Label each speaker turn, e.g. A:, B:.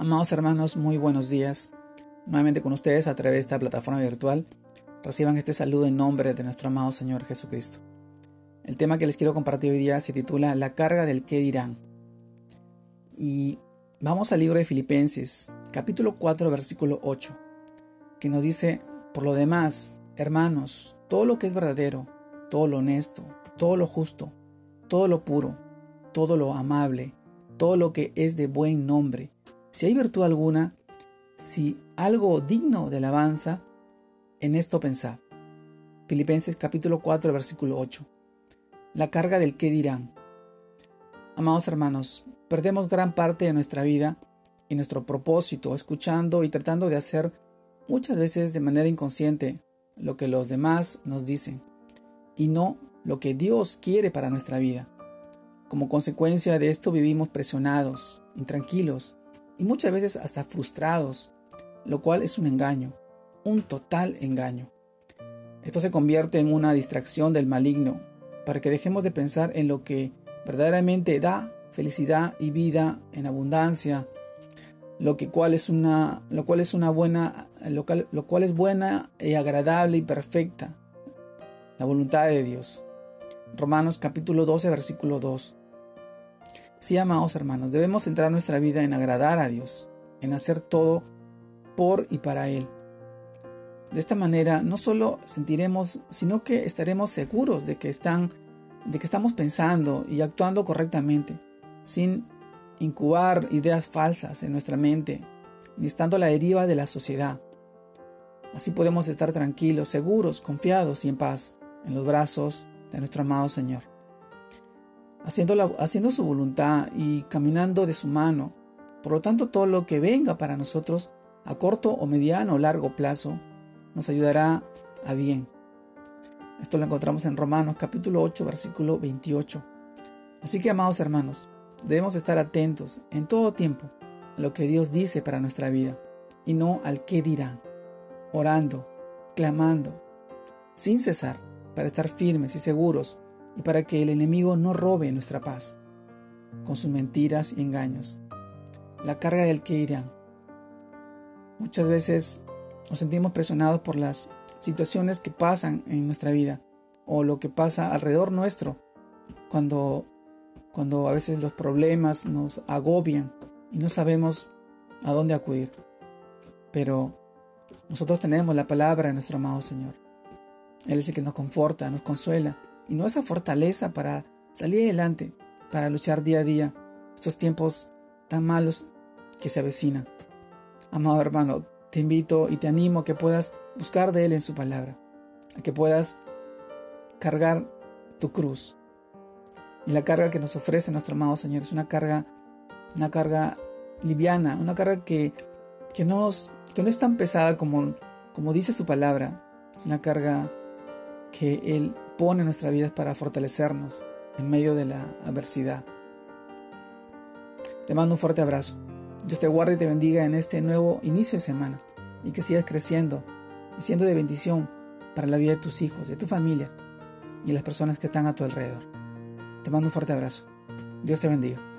A: Amados hermanos, muy buenos días. Nuevamente con ustedes a través de esta plataforma virtual. Reciban este saludo en nombre de nuestro amado Señor Jesucristo. El tema que les quiero compartir hoy día se titula La carga del qué dirán. Y vamos al libro de Filipenses, capítulo 4, versículo 8, que nos dice, por lo demás, hermanos, todo lo que es verdadero, todo lo honesto, todo lo justo, todo lo puro, todo lo amable, todo lo que es de buen nombre, si hay virtud alguna, si algo digno de alabanza, en esto pensad. Filipenses capítulo 4, versículo 8. La carga del qué dirán. Amados hermanos, perdemos gran parte de nuestra vida y nuestro propósito escuchando y tratando de hacer muchas veces de manera inconsciente lo que los demás nos dicen y no lo que Dios quiere para nuestra vida. Como consecuencia de esto vivimos presionados, intranquilos y muchas veces hasta frustrados, lo cual es un engaño, un total engaño. Esto se convierte en una distracción del maligno para que dejemos de pensar en lo que verdaderamente da felicidad y vida en abundancia, lo que cual es una, lo cual es una buena, lo lo cual es buena y agradable y perfecta, la voluntad de Dios. Romanos capítulo 12, versículo 2. Sí, amados hermanos, debemos centrar nuestra vida en agradar a Dios, en hacer todo por y para Él. De esta manera no solo sentiremos, sino que estaremos seguros de que están, de que estamos pensando y actuando correctamente, sin incubar ideas falsas en nuestra mente, ni estando a la deriva de la sociedad. Así podemos estar tranquilos, seguros, confiados y en paz en los brazos de nuestro amado Señor haciendo, su voluntad y caminando de su mano. Por lo tanto, todo lo que venga para nosotros a corto o mediano o largo plazo nos ayudará a bien. Esto lo encontramos en Romanos capítulo 8 versículo 28. Así que amados hermanos, debemos estar atentos en todo tiempo a lo que Dios dice para nuestra vida y no al qué dirán, orando, clamando, sin cesar, para estar firmes y seguros y para que el enemigo no robe nuestra paz con sus mentiras y engaños. La carga del que irán. Muchas veces nos sentimos presionados por las situaciones que pasan en nuestra vida o lo que pasa alrededor nuestro cuando cuando a veces los problemas nos agobian y no sabemos a dónde acudir. Pero nosotros tenemos la palabra de nuestro amado Señor. Él es el que nos conforta, nos consuela y no esa fortaleza para salir adelante, para luchar día a día estos tiempos tan malos que se avecinan. Amado hermano, te invito y te animo a que puedas buscar de Él en su palabra, a que puedas cargar tu cruz. Y la carga que nos ofrece nuestro amado Señor es una carga, una carga liviana, una carga que, que, no, que no es tan pesada como, como dice su palabra. Es una carga que Él pone en nuestra vida para fortalecernos en medio de la adversidad. Te mando un fuerte abrazo. Dios te guarde y te bendiga en este nuevo inicio de semana y que sigas creciendo y siendo de bendición para la vida de tus hijos, de tu familia y las personas que están a tu alrededor. Te mando un fuerte abrazo. Dios te bendiga.